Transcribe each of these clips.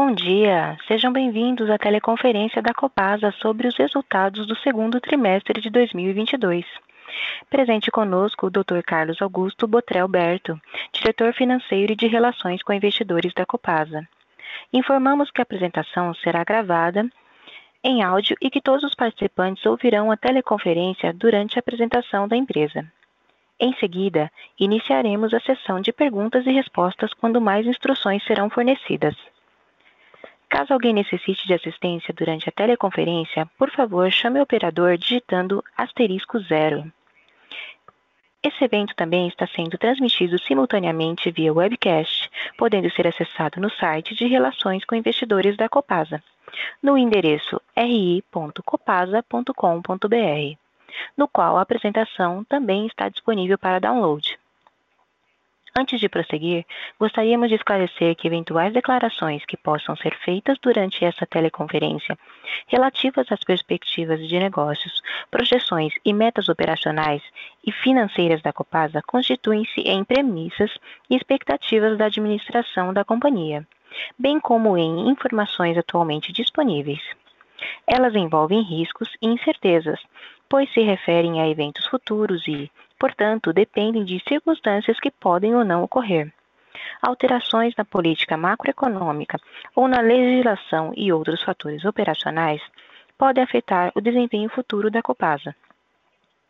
Bom dia, sejam bem-vindos à teleconferência da Copasa sobre os resultados do segundo trimestre de 2022. Presente conosco o Dr. Carlos Augusto Botrel Berto, diretor financeiro e de Relações com Investidores da Copasa. Informamos que a apresentação será gravada em áudio e que todos os participantes ouvirão a teleconferência durante a apresentação da empresa. Em seguida, iniciaremos a sessão de perguntas e respostas quando mais instruções serão fornecidas. Caso alguém necessite de assistência durante a teleconferência, por favor, chame o operador digitando asterisco zero. Esse evento também está sendo transmitido simultaneamente via webcast, podendo ser acessado no site de Relações com Investidores da Copasa, no endereço ri.copasa.com.br, no qual a apresentação também está disponível para download. Antes de prosseguir, gostaríamos de esclarecer que eventuais declarações que possam ser feitas durante essa teleconferência, relativas às perspectivas de negócios, projeções e metas operacionais e financeiras da Copasa, constituem-se em premissas e expectativas da administração da companhia, bem como em informações atualmente disponíveis. Elas envolvem riscos e incertezas, pois se referem a eventos futuros e, portanto, dependem de circunstâncias que podem ou não ocorrer. Alterações na política macroeconômica ou na legislação e outros fatores operacionais podem afetar o desempenho futuro da Copasa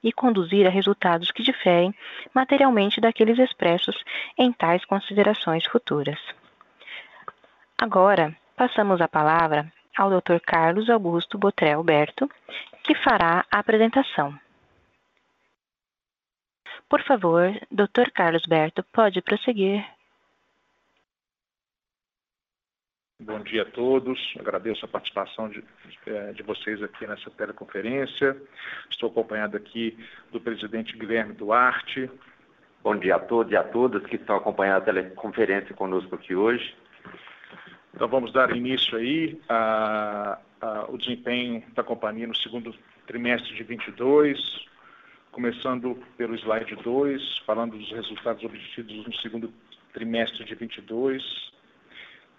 e conduzir a resultados que diferem materialmente daqueles expressos em tais considerações futuras. Agora, passamos a palavra ao Dr. Carlos Augusto Botrel Berto, que fará a apresentação. Por favor, Dr. Carlos Berto, pode prosseguir. Bom dia a todos. Agradeço a participação de, eh, de, vocês aqui nessa teleconferência. Estou acompanhado aqui do presidente Guilherme Duarte. Bom dia a todos e a todas que estão acompanhando a teleconferência conosco aqui hoje. Então vamos dar início aí ao desempenho da companhia no segundo trimestre de 22, começando pelo slide 2, falando dos resultados obtidos no segundo trimestre de 22.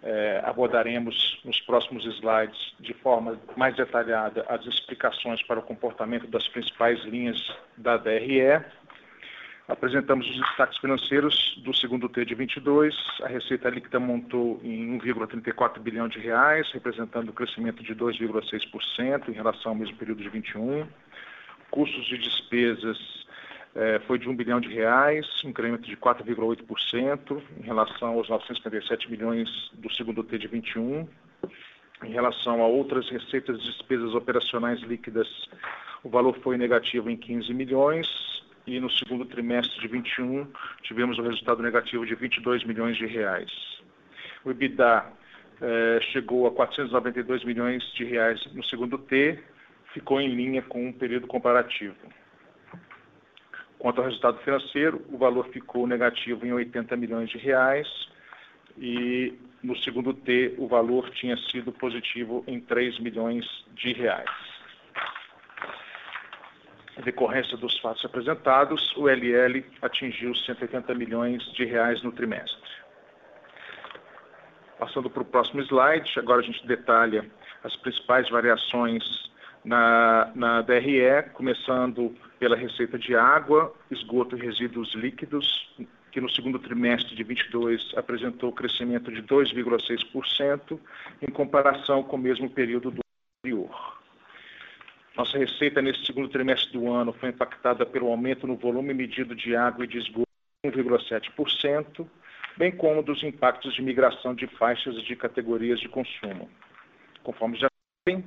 É, abordaremos nos próximos slides de forma mais detalhada as explicações para o comportamento das principais linhas da DRE. Apresentamos os destaques financeiros do segundo T de 22. A receita líquida montou em 1,34 bilhão de reais, representando um crescimento de 2,6% em relação ao mesmo período de 21 custos de despesas eh, foi de 1 bilhão de reais, um incremento de 4,8% em relação aos 957 milhões do segundo T de 21. Em relação a outras receitas e despesas operacionais líquidas, o valor foi negativo em 15 milhões e no segundo trimestre de 21 tivemos um resultado negativo de 22 milhões de reais. O EBITDA eh, chegou a 492 milhões de reais no segundo T, ficou em linha com o período comparativo. Quanto ao resultado financeiro, o valor ficou negativo em 80 milhões de reais e no segundo T o valor tinha sido positivo em 3 milhões de reais. Em decorrência dos fatos apresentados, o LL atingiu 180 milhões de reais no trimestre. Passando para o próximo slide, agora a gente detalha as principais variações na, na DRE, começando pela receita de água, esgoto e resíduos líquidos, que no segundo trimestre de 22 apresentou crescimento de 2,6% em comparação com o mesmo período do anterior. Nossa receita nesse segundo trimestre do ano foi impactada pelo aumento no volume medido de água e de esgoto de 1,7%, bem como dos impactos de migração de faixas de categorias de consumo. Conforme já sabem,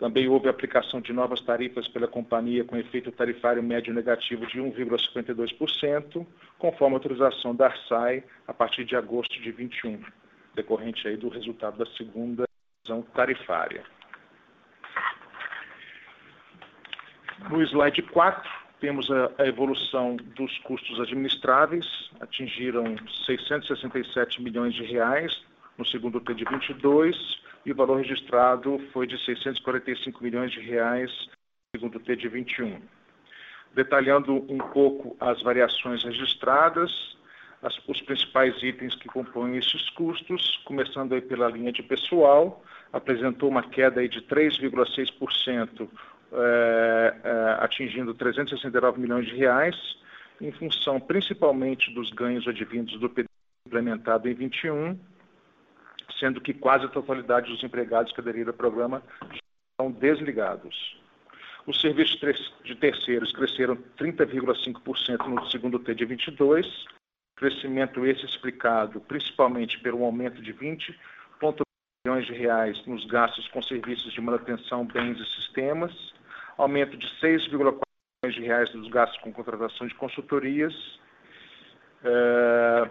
também houve aplicação de novas tarifas pela companhia com efeito tarifário médio negativo de 1,52%, conforme a autorização da ARSAI a partir de agosto de 21, decorrente aí do resultado da segunda tarifária. No slide 4, temos a, a, evolução dos custos administráveis, atingiram 667 milhões de reais no segundo T de 22, e o valor registrado foi de 645 milhões de reais, segundo o T de 21. Detalhando um pouco as variações registradas, as, os principais itens que compõem esses custos, começando aí pela linha de pessoal, apresentou uma queda aí de 3,6%, é, é, atingindo 369 milhões de reais, em função principalmente dos ganhos advindos do PD implementado em 21, sendo que quase a totalidade dos empregados que aderiram ao programa estão desligados. Os serviços de terceiros cresceram 30,5% no segundo T de 22, crescimento esse explicado principalmente pelo aumento de 20 milhões de reais nos gastos com serviços de manutenção, bens e sistemas, aumento de 6,4 milhões de reais nos gastos com contratação de consultorias. Uh,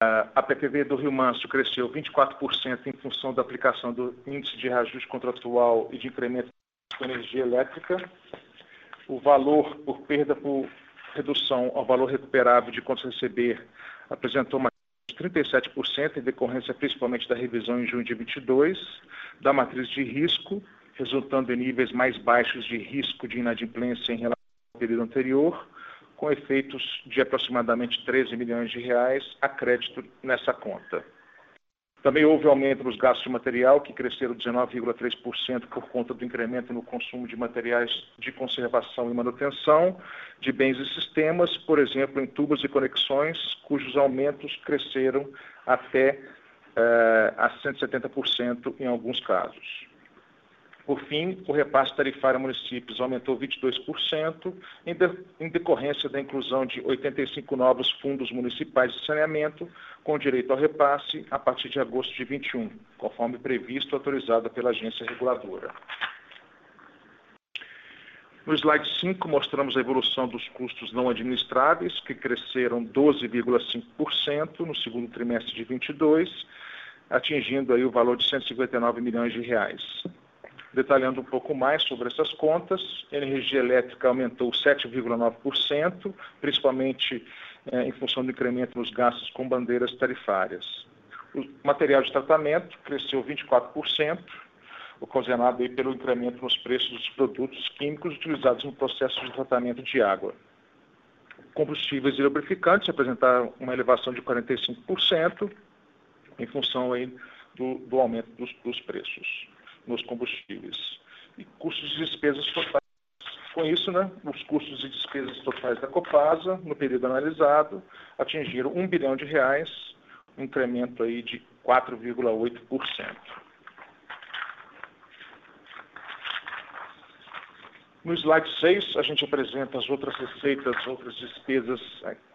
a PPV do Rio Manso cresceu 24% em função da aplicação do índice de reajuste contratual e de incremento de energia elétrica. O valor por perda por redução ao valor recuperável de contas a receber apresentou uma de 37% em decorrência principalmente da revisão em junho de 22 da matriz de risco resultando em níveis mais baixos de risco de inadimplência em relação ao período anterior, com efeitos de aproximadamente 13 milhões de reais a crédito nessa conta. Também houve aumento nos gastos de material, que cresceram 19,3% por conta do incremento no consumo de materiais de conservação e manutenção de bens e sistemas, por exemplo, em tubos e conexões, cujos aumentos cresceram até eh, a 170% em alguns casos. Por fim, o repasse tarifário a municípios aumentou 22%, em, de, em decorrência da inclusão de 85 novos fundos municipais de saneamento, com direito ao repasse a partir de agosto de 21, conforme previsto autorizada pela agência reguladora. No slide 5, mostramos a evolução dos custos não administráveis, que cresceram 12,5% no segundo trimestre de 22, atingindo aí o valor de 159 milhões de reais. Detalhando um pouco mais sobre essas contas, energia elétrica aumentou 7,9%, principalmente eh, em função do incremento nos gastos com bandeiras tarifárias. O material de tratamento cresceu 24%, ocasionado aí pelo incremento nos preços dos produtos químicos utilizados no processo de tratamento de água. Combustíveis e lubrificantes apresentaram uma elevação de 45%, em função aí do, do aumento dos, dos preços nos combustíveis. E custos de despesas totais. Com isso, né, os custos e despesas totais da Copasa, no período analisado, atingiram 1 bilhão de reais, um incremento aí de 4,8%. No slide 6, a gente apresenta as outras receitas, outras despesas,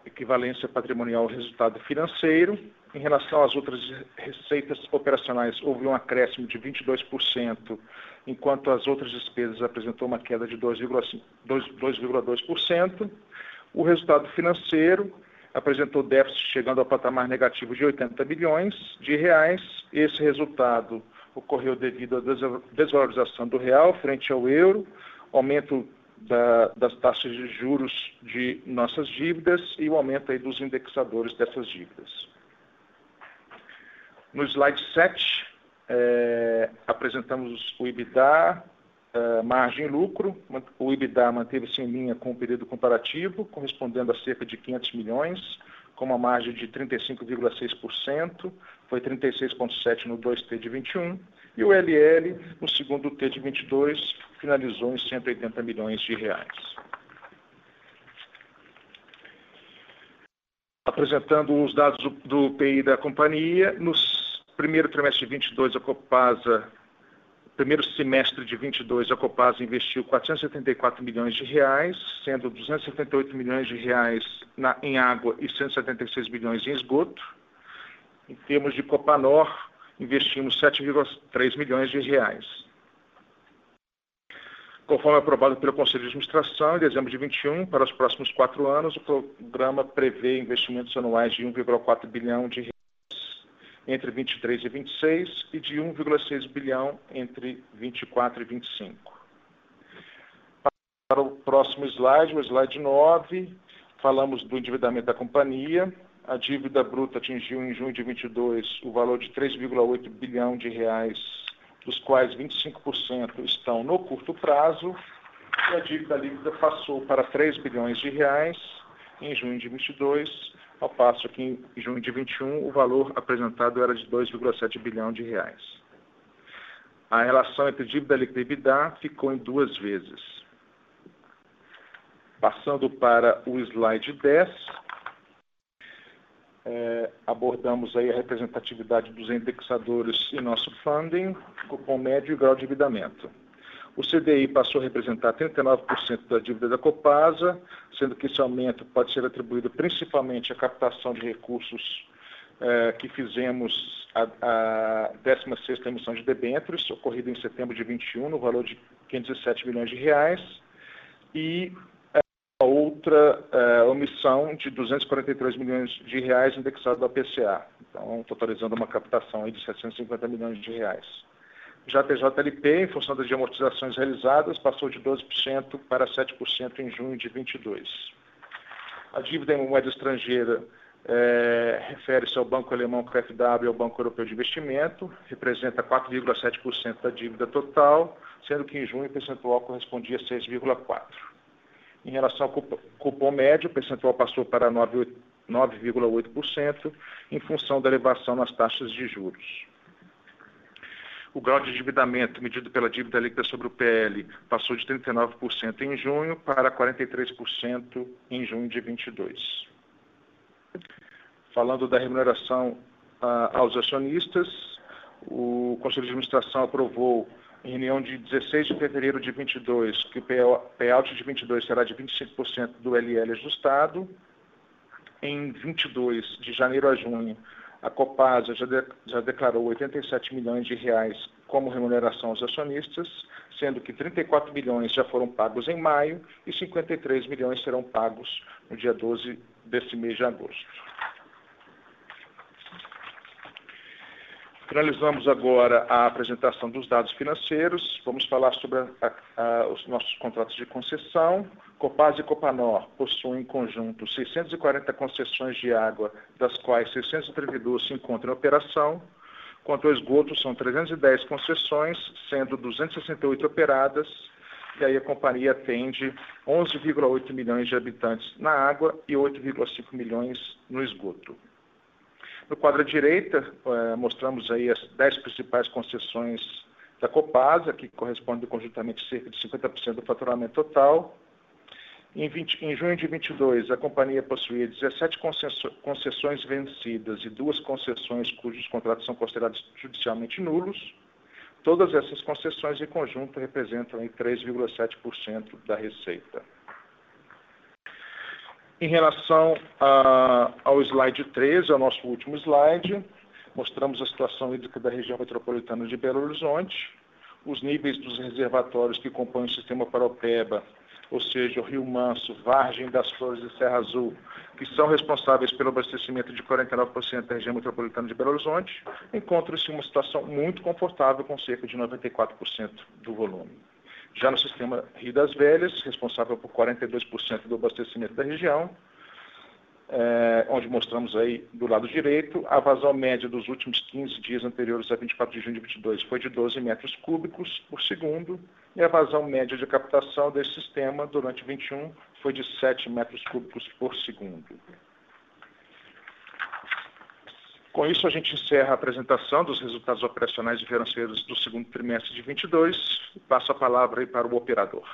equivalência patrimonial resultado financeiro. Em relação às outras receitas operacionais, houve um acréscimo de 22%, enquanto as outras despesas apresentou uma queda de 2,2%. O resultado financeiro apresentou déficit chegando ao patamar negativo de 80 milhões de reais. Esse resultado ocorreu devido à desvalorização do real frente ao euro, aumento da, das taxas de juros de nossas dívidas e o aumento aí dos indexadores dessas dívidas. No slide 7, é, apresentamos o IBDA, é, margem e lucro. O IBDA manteve-se em linha com o período comparativo, correspondendo a cerca de 500 milhões, com uma margem de 35,6%, foi 36,7% no 2T de 21, e o LL, no segundo T de 22, finalizou em 180 milhões de reais. Apresentando os dados do, do PI da companhia, nos primeiro trimestre de 22, a Copasa, primeiro semestre de 22, a Copasa investiu 474 milhões de reais, sendo 278 milhões de reais na, em água e 176 milhões em esgoto. Em termos de Copanor, investimos 7,3 milhões de reais. Conforme aprovado pelo Conselho de Administração, em dezembro de 21, para os próximos quatro anos, o programa prevê investimentos anuais de 1,4 bilhão de reais entre 23 e 26 e de 1,6 bilhão entre 24 e 25. Para o próximo slide, o slide 9, falamos do endividamento da companhia. A dívida bruta atingiu em junho de 22 o valor de 3,8 bilhão de reais, dos quais 25% estão no curto prazo, e a dívida líquida passou para 3 bilhões de reais em junho de 22, ao passo que em junho de 21 o valor apresentado era de 2,7 bilhão de reais. A relação entre dívida líquida e EBITDA ficou em duas vezes. Passando para o slide 10, é, abordamos aí a representatividade dos indexadores em nosso funding, cupom médio e grau de endividamento. O CDI passou a representar 39% da dívida da Copasa, sendo que esse aumento pode ser atribuído principalmente à captação de recursos eh, que fizemos a, a 16ª emissão de debêntures, ocorrida em setembro de 21, no valor de 507 milhões de reais, e eh, a eh, omissão de 243 milhões de reais indexado ao PCA, então totalizando uma captação de 750 milhões de reais. Já a TJLP, em função das amortizações realizadas, passou de 12% para 7% em junho de 22. A dívida em moeda estrangeira é, refere-se ao Banco Alemão KfW e ao Banco Europeu de Investimento, representa 4,7% da dívida total, sendo que em junho o percentual correspondia a 6,4%. Em relação ao cupom médio, o percentual passou para 9,8%, em função da elevação nas taxas de juros. O grau de endividamento medido pela dívida líquida sobre o PL passou de 39% em junho para 43% em junho de 22. Falando da remuneração ah, aos acionistas, o Conselho de Administração aprovou reunião de 16 de fevereiro de 22 que o payout de 22 será de 25% do LL ajustado. Em 22 de janeiro a junho, a Copasa já, de, já declarou 87 milhões de reais como remuneração aos acionistas, sendo que 34 milhões já foram pagos em maio e 53 milhões serão pagos no dia 12 desse mês de agosto. Finalizamos agora a apresentação dos dados financeiros. Vamos falar sobre a, a, os nossos contratos de concessão. Copasa e Copanor possuem em conjunto 640 concessões de água, das quais 632 se encontram em operação. Quanto ao esgoto, são 310 concessões, sendo 268 operadas, e aí a companhia atende 11,8 milhões de habitantes na água e 8,5 milhões no esgoto. No quadro direita, eh, mostramos aí as 10 principais concessões da Copasa, que correspondem conjuntamente cerca de 50% do faturamento total. Em, 20, em, junho de 22, a companhia possuía 17 concessões vencidas e duas concessões cujos contratos são considerados judicialmente nulos. Todas essas concessões em conjunto representam 3,7% da receita. Em relação a, ao slide 13, ao nosso último slide, mostramos a situação hídrica da região metropolitana de Belo Horizonte, os níveis dos reservatórios que compõem o sistema Paropeba, ou seja, o Rio Manso, Vargem das Flores e Serra Azul, que são responsáveis pelo abastecimento de 49% da região metropolitana de Belo Horizonte, encontram-se em uma situação muito confortável, com cerca de 94% do volume. Já no sistema Rio das Velhas, responsável por 42% do abastecimento da região, é, onde mostramos aí do lado direito, a vazão média dos últimos 15 dias anteriores a 24 de junho de 22 foi de 12 metros cúbicos por segundo, e a vazão média de captação desse sistema durante 21 foi de 7 metros cúbicos por segundo. Com isso, a gente encerra a apresentação dos resultados operacionais e financeiros do segundo trimestre de 22 e passo a palavra aí para o operador.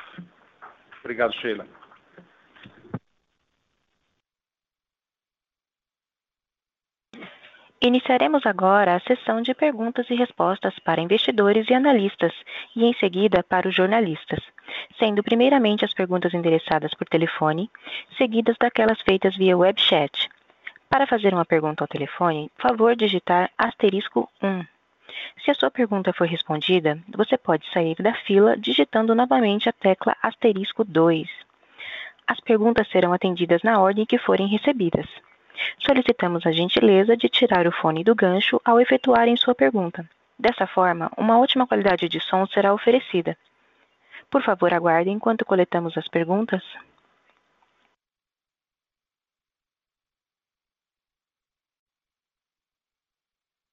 Obrigado, Sheila. Iniciaremos agora a sessão de perguntas e respostas para investidores e analistas e, em seguida, para os jornalistas, sendo primeiramente as perguntas endereçadas por telefone, seguidas daquelas feitas via web chat. Para fazer uma pergunta ao telefone, favor digitar asterisco 1. Se a sua pergunta for respondida, você pode sair da fila digitando novamente a tecla asterisco 2. As perguntas serão atendidas na ordem que forem recebidas. Solicitamos a gentileza de tirar o fone do gancho ao efetuarem sua pergunta. Dessa forma, uma ótima qualidade de som será oferecida. Por favor, aguarde enquanto coletamos as perguntas.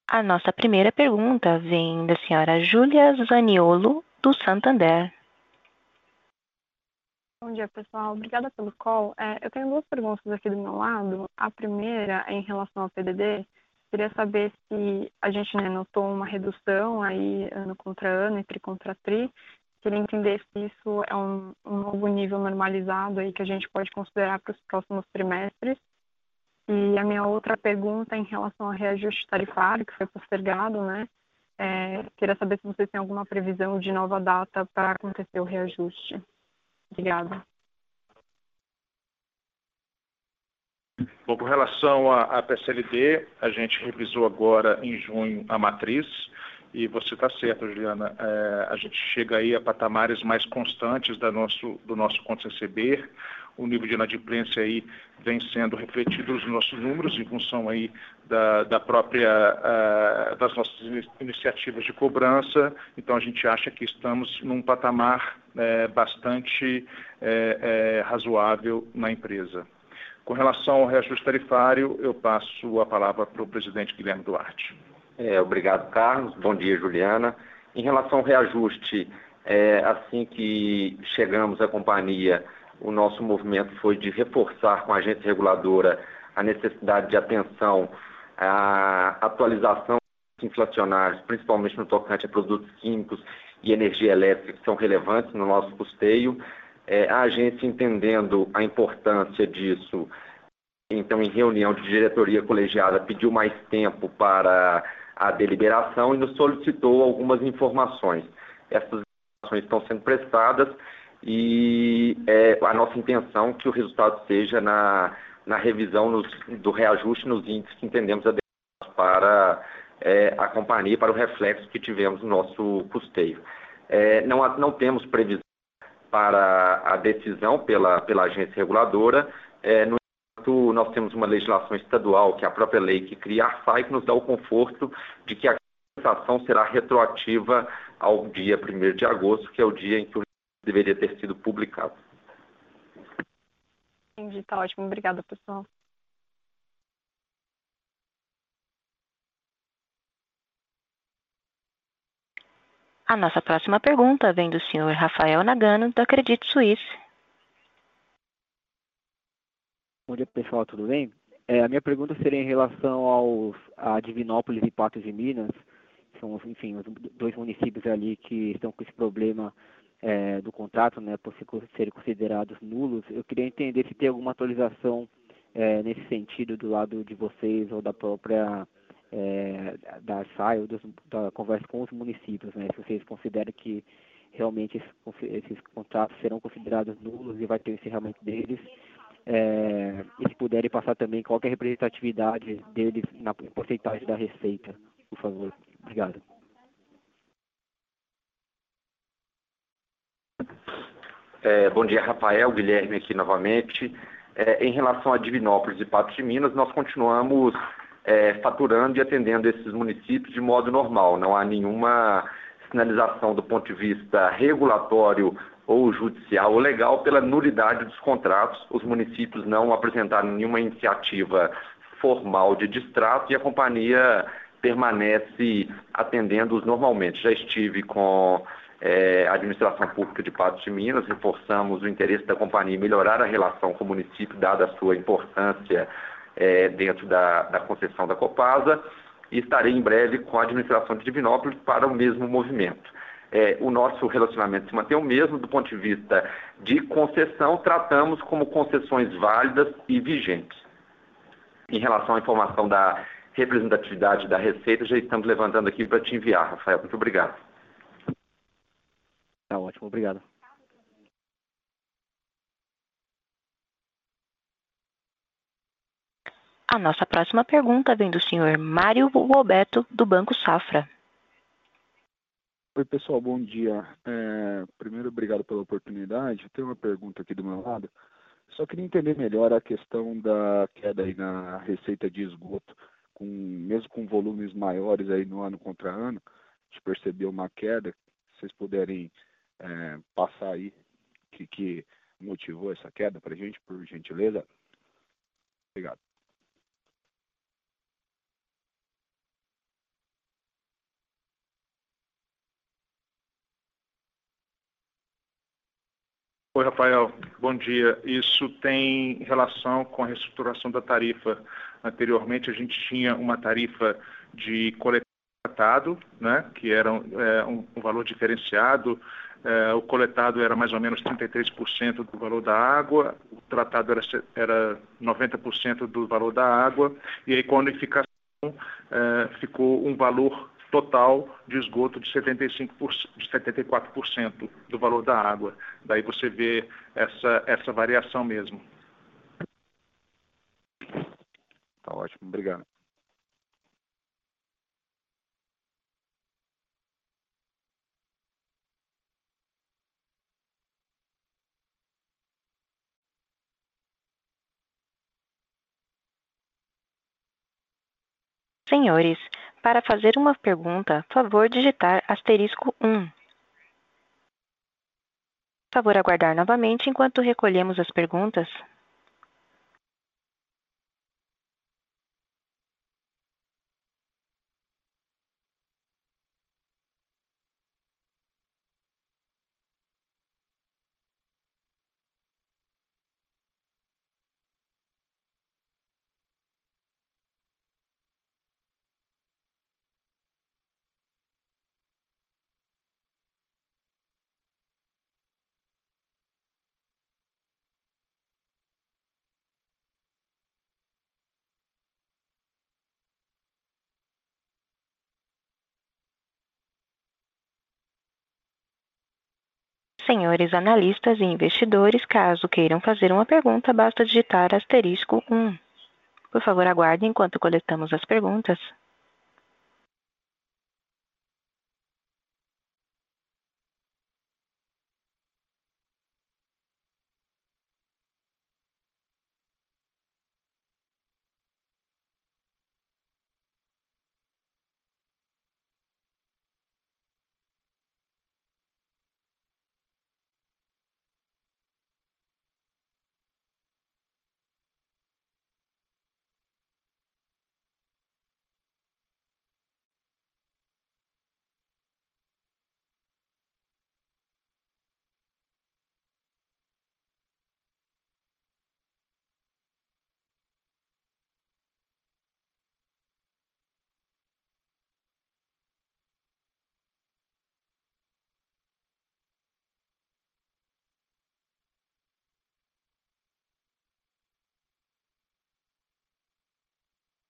A nossa primeira pergunta vem da senhora Júlia Zaniolo, do Santander. Bom dia, pessoal. Obrigada pelo call. É, eu tenho duas perguntas aqui do meu lado. A primeira é em relação ao PDD. Queria saber se a gente né, notou uma redução aí ano contra ano, entre contra tri. Queria entender se isso é um, um novo nível normalizado aí que a gente pode considerar para os próximos trimestres. E a minha outra pergunta em relação ao reajuste tarifário, que foi postergado, né? É, queria saber se vocês têm alguma previsão de nova data para acontecer o reajuste. Obrigada. Bom, com relação à PSLD, a gente revisou agora em junho a matriz, e você está certo, Juliana, é, a gente chega aí a patamares mais constantes da nosso, do nosso conto o nível de inadimplência aí vem sendo refletido nos nossos números em função aí da, da própria, uh, das nossas iniciativas de cobrança, então a gente acha que estamos num patamar uh, bastante uh, razoável na empresa. Com relação ao reajuste tarifário, eu passo a palavra para o presidente Guilherme Duarte. É, obrigado, Carlos. Bom dia, Juliana. Em relação ao reajuste, é, assim que chegamos à companhia, o nosso movimento foi de reforçar com a agência reguladora a necessidade de atenção à atualização inflacionários, principalmente no tocante a produtos químicos e energia elétrica, que são relevantes no nosso custeio. É, a agência entendendo a importância disso, então, em reunião de diretoria colegiada, pediu mais tempo para a deliberação e nos solicitou algumas informações. Essas informações estão sendo prestadas e é a nossa intenção que o resultado seja na, na revisão nos, do reajuste nos índices que entendemos adequados para é, a companhia, para o reflexo que tivemos no nosso custeio. É, não, não temos previsão para a decisão pela, pela agência reguladora, é, no nós temos uma legislação estadual, que é a própria lei que cria a FAI, que nos dá o conforto de que a compensação será retroativa ao dia 1 de agosto, que é o dia em que o deveria ter sido publicado. Entendi, tá ótimo. Obrigada, pessoal. A nossa próxima pergunta vem do senhor Rafael Nagano, da Credit Suisse. Bom dia, pessoal, tudo bem? É, a minha pergunta seria em relação aos, a Divinópolis e Patos de Minas, são, enfim, os dois municípios ali que estão com esse problema é, do contrato, né, por serem considerados nulos, eu queria entender se tem alguma atualização é, nesse sentido do lado de vocês ou da própria é, da SAI ou dos, da conversa com os municípios, né, se vocês consideram que realmente esses, esses contratos serão considerados nulos e vai ter o encerramento deles, é, se puderem passar também qual é a representatividade deles na porcentagem da receita, por favor. Obrigado. É, bom dia, Rafael, Guilherme aqui novamente. É, em relação a Divinópolis e Patos de Minas, nós continuamos é, faturando e atendendo esses municípios de modo normal. Não há nenhuma sinalização do ponto de vista regulatório ou judicial ou legal pela nulidade dos contratos. Os municípios não apresentaram nenhuma iniciativa formal de distrato e a companhia permanece atendendo-os normalmente. Já estive com é, a administração pública de Patos de Minas, reforçamos o interesse da companhia em melhorar a relação com o município, dada a sua importância é, dentro da, da concessão da Copasa, e estarei em breve com a administração de Divinópolis para o mesmo movimento. É, o nosso relacionamento se mantém o mesmo do ponto de vista de concessão, tratamos como concessões válidas e vigentes. Em relação à informação da representatividade da Receita, já estamos levantando aqui para te enviar, Rafael. Muito obrigado. Tá ótimo, obrigado. A nossa próxima pergunta vem do senhor Mário Roberto, do Banco Safra. Oi, pessoal, bom dia. É, primeiro, obrigado pela oportunidade. Eu tenho uma pergunta aqui do meu lado. Só queria entender melhor a questão da queda aí na receita de esgoto, com, mesmo com volumes maiores aí no ano contra ano, a gente percebeu uma queda. Se vocês puderem é, passar aí o que, que motivou essa queda para a gente, por gentileza. Obrigado. Oi, Rafael. Bom dia. Isso tem relação com a reestruturação da tarifa. Anteriormente, a gente tinha uma tarifa de coletado, né, que era é, um, um, valor diferenciado. É, o coletado era mais ou menos 33% do valor da água, o tratado era, era 90% do valor da água, e aí com a unificação é, ficou um valor total de esgoto de, 75%, de 74% do valor da água. Daí você vê essa, essa variação mesmo. Tá ótimo, obrigado. Senhores, para fazer uma pergunta, favor digitar asterisco um. Favor aguardar novamente enquanto recolhemos as perguntas. Senhores analistas e investidores, caso queiram fazer uma pergunta, basta digitar asterisco 1. Por favor, aguardem enquanto coletamos as perguntas.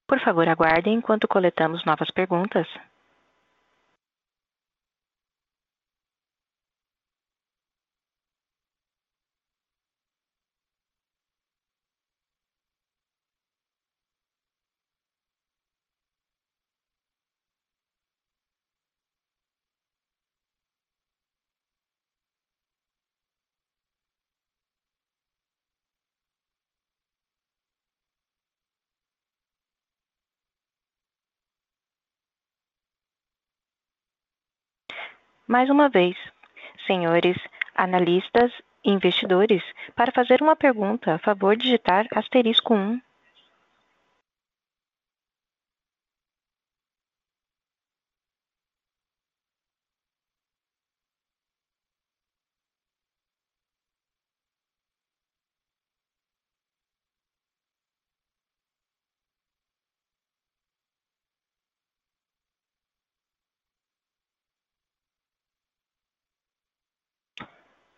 Por favor, aguardem enquanto coletamos novas perguntas. Mais uma vez, senhores analistas e investidores, para fazer uma pergunta, a favor digitar asterisco 1.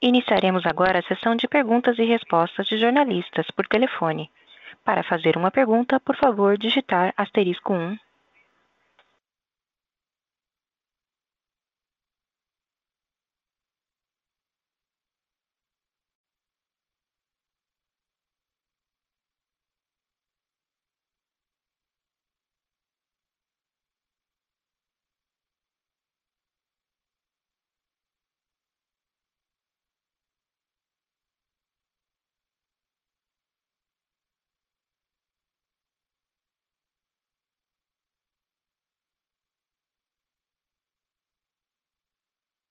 Iniciaremos agora a sessão de perguntas e respostas de jornalistas por telefone. Para fazer uma pergunta, por favor, digitar asterisco 1.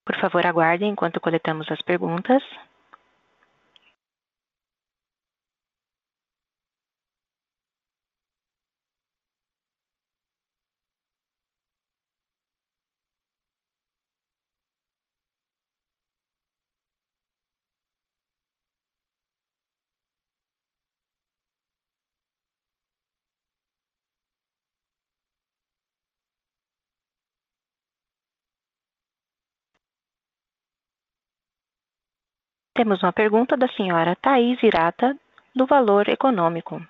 Por favor, aguardem enquanto coletamos as perguntas. Temos uma pergunta da senhora Thaís Irata, do Valor Econômico.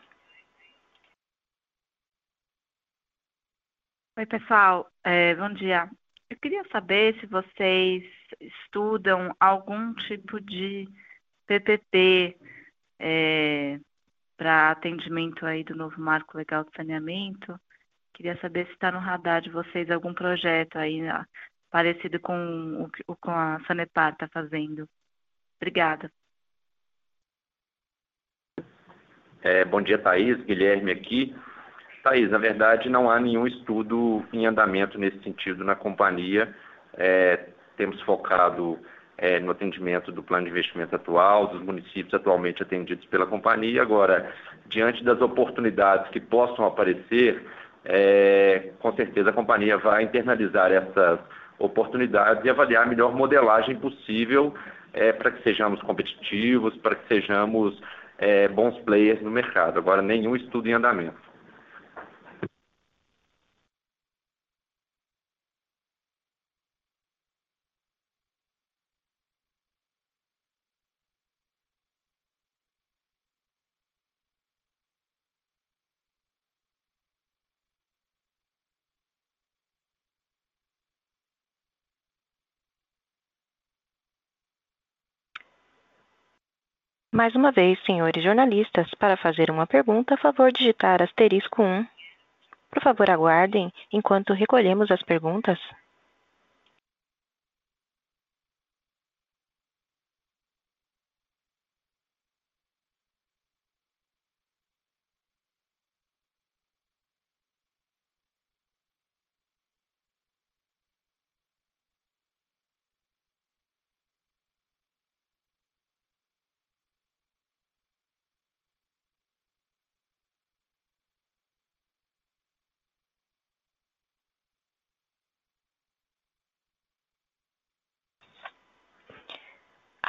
Oi, pessoal. É, bom dia. Eu queria saber se vocês estudam algum tipo de PPP é, para atendimento aí do novo marco legal de saneamento. Queria saber se está no radar de vocês algum projeto aí parecido com o que a Sanepar está fazendo. Obrigada. É, bom dia, Thaís. Guilherme aqui. Thaís, na verdade, não há nenhum estudo em andamento nesse sentido na companhia. É, temos focado é, no atendimento do plano de investimento atual, dos municípios atualmente atendidos pela companhia. Agora, diante das oportunidades que possam aparecer, é, com certeza a companhia vai internalizar essas oportunidades e avaliar a melhor modelagem possível é, para que sejamos competitivos, para que sejamos é, bons players no mercado. Agora, nenhum estudo em andamento. Mais uma vez, senhores jornalistas, para fazer uma pergunta, a favor digitar asterisco 1. Por favor, aguardem enquanto recolhemos as perguntas.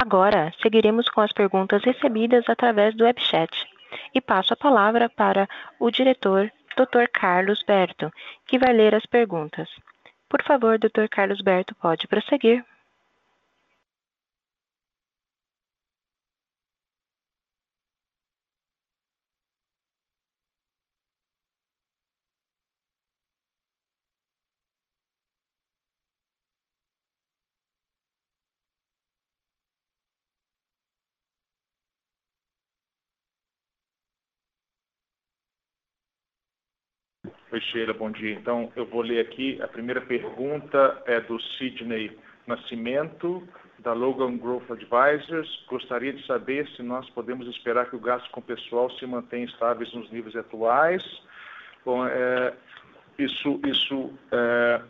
Agora, seguiremos com as perguntas recebidas através do webchat e passo a palavra para o diretor, Dr. Carlos Berto, que vai ler as perguntas. Por favor, Dr. Carlos Berto, pode prosseguir. Sheila, bom dia. Então, eu vou ler aqui. A primeira pergunta é do Sidney Nascimento, da Logan Growth Advisors. Gostaria de saber se nós podemos esperar que o gasto com pessoal se mantenha estáveis nos níveis atuais. Bom, é, isso, isso é,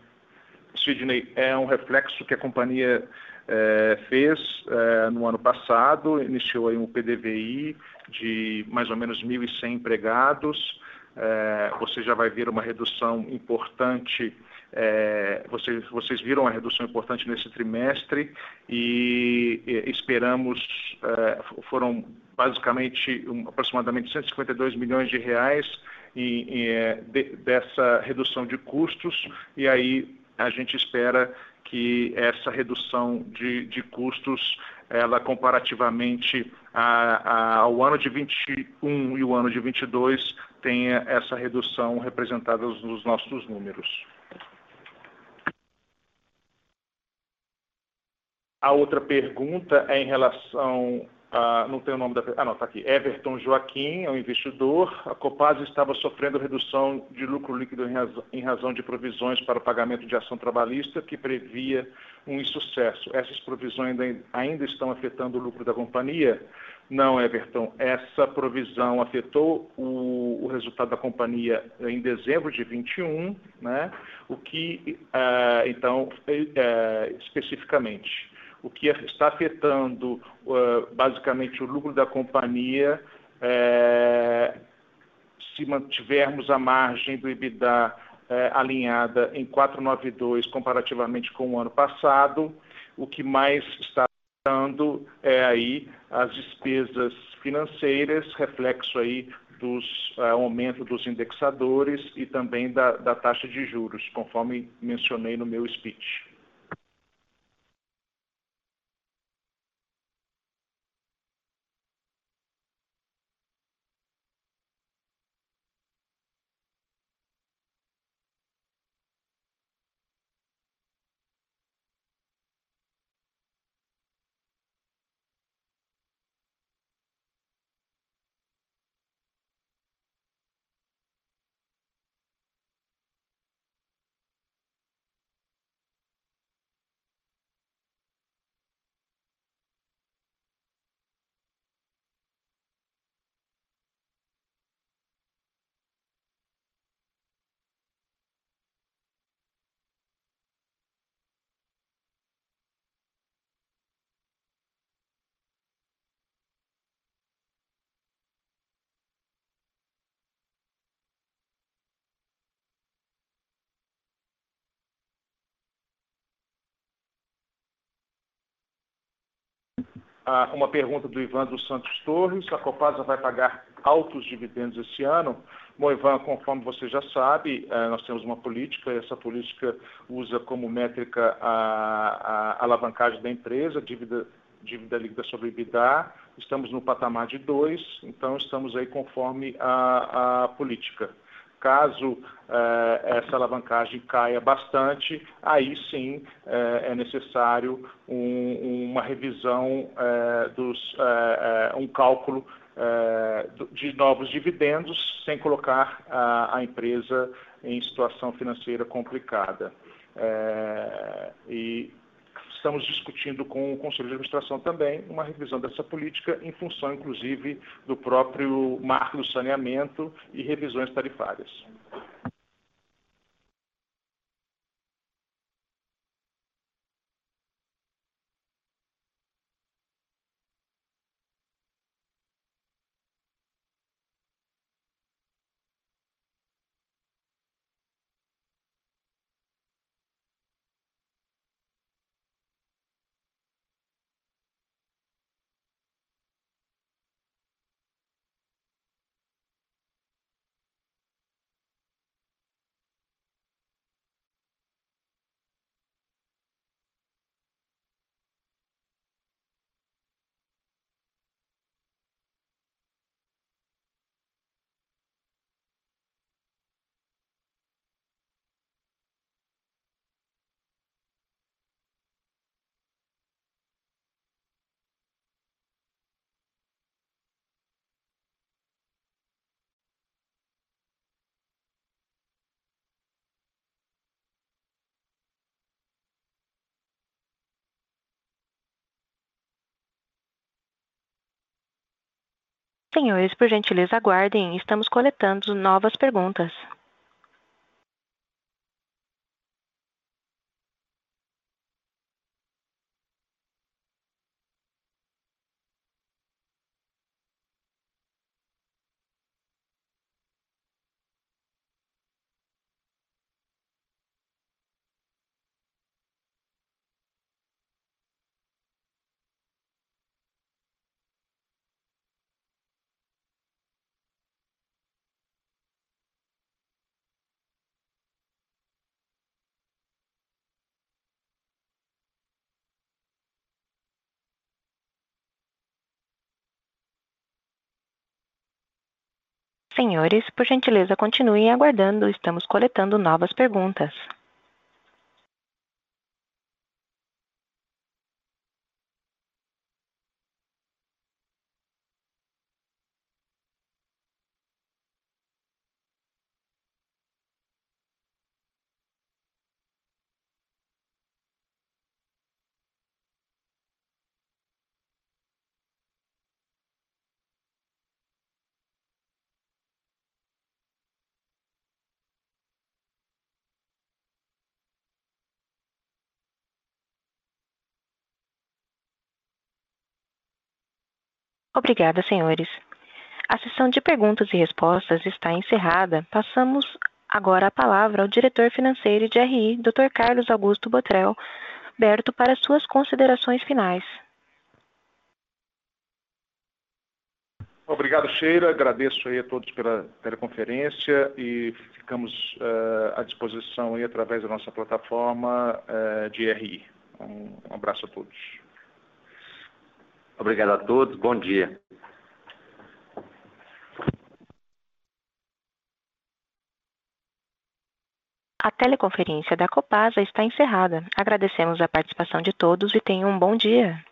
Sidney, é um reflexo que a companhia é, fez é, no ano passado, iniciou aí um PDVI de mais ou menos 1.100 empregados, é, você já vai ver uma redução importante. É, vocês, vocês, viram a redução importante nesse trimestre e, e esperamos, é, foram basicamente um, aproximadamente 152 milhões de reais em, em, é, de, dessa redução de custos e aí a gente espera que essa redução de, de custos ela comparativamente a, a, ao ano de 21 e o ano de 22 tenha essa redução representada nos nossos números. A outra pergunta é em relação a, não tem o nome da ah não está aqui Everton Joaquim é um investidor a Copasa estava sofrendo redução de lucro líquido em razão, em razão de provisões para o pagamento de ação trabalhista que previa um insucesso essas provisões ainda, ainda estão afetando o lucro da companhia não, Everton. Essa provisão afetou o, o, resultado da companhia em dezembro de 21, né? O que, uh, então, uh, especificamente, o que está afetando uh, basicamente o lucro da companhia, se mantivermos a margem do EBITDA alinhada em 492 comparativamente com o ano passado, o que mais está afetando é aí as despesas financeiras, reflexo aí dos aumento dos indexadores e também da taxa de juros, conforme mencionei no meu speech. Ah, uma pergunta do Ivan dos Santos Torres. A Copasa vai pagar altos dividendos esse ano? Bom, Ivan, conforme você já sabe, eh, nós temos uma política, e essa política usa como métrica a, a alavancagem da empresa, dívida, dívida líquida sobre EBITDA. Estamos no patamar de 2, então estamos aí conforme a, a política. Caso eh, essa alavancagem caia bastante, aí sim eh, é necessário um, uma revisão eh, dos, um cálculo de novos dividendos, sem colocar a, a empresa em situação financeira complicada. e estamos discutindo com o Conselho de Administração também uma revisão dessa política em função, inclusive, do próprio marco do saneamento e revisões tarifárias. Senhores, por gentileza, aguardem. Estamos coletando novas perguntas. Senhores, por gentileza, continuem aguardando. Estamos coletando novas perguntas. Obrigada, senhores. A sessão de perguntas e respostas está encerrada. Passamos agora a palavra ao diretor financeiro de RI, Dr. Carlos Augusto Botrel Berto, para suas considerações finais. Obrigado, Sheila. Agradeço aí a todos pela teleconferência e ficamos uh, à disposição aí através da nossa plataforma uh, de RI. Um, um abraço a todos. Obrigado a todos. Bom dia. A teleconferência da Copasa está encerrada. Agradecemos a participação de todos e tenham um bom dia.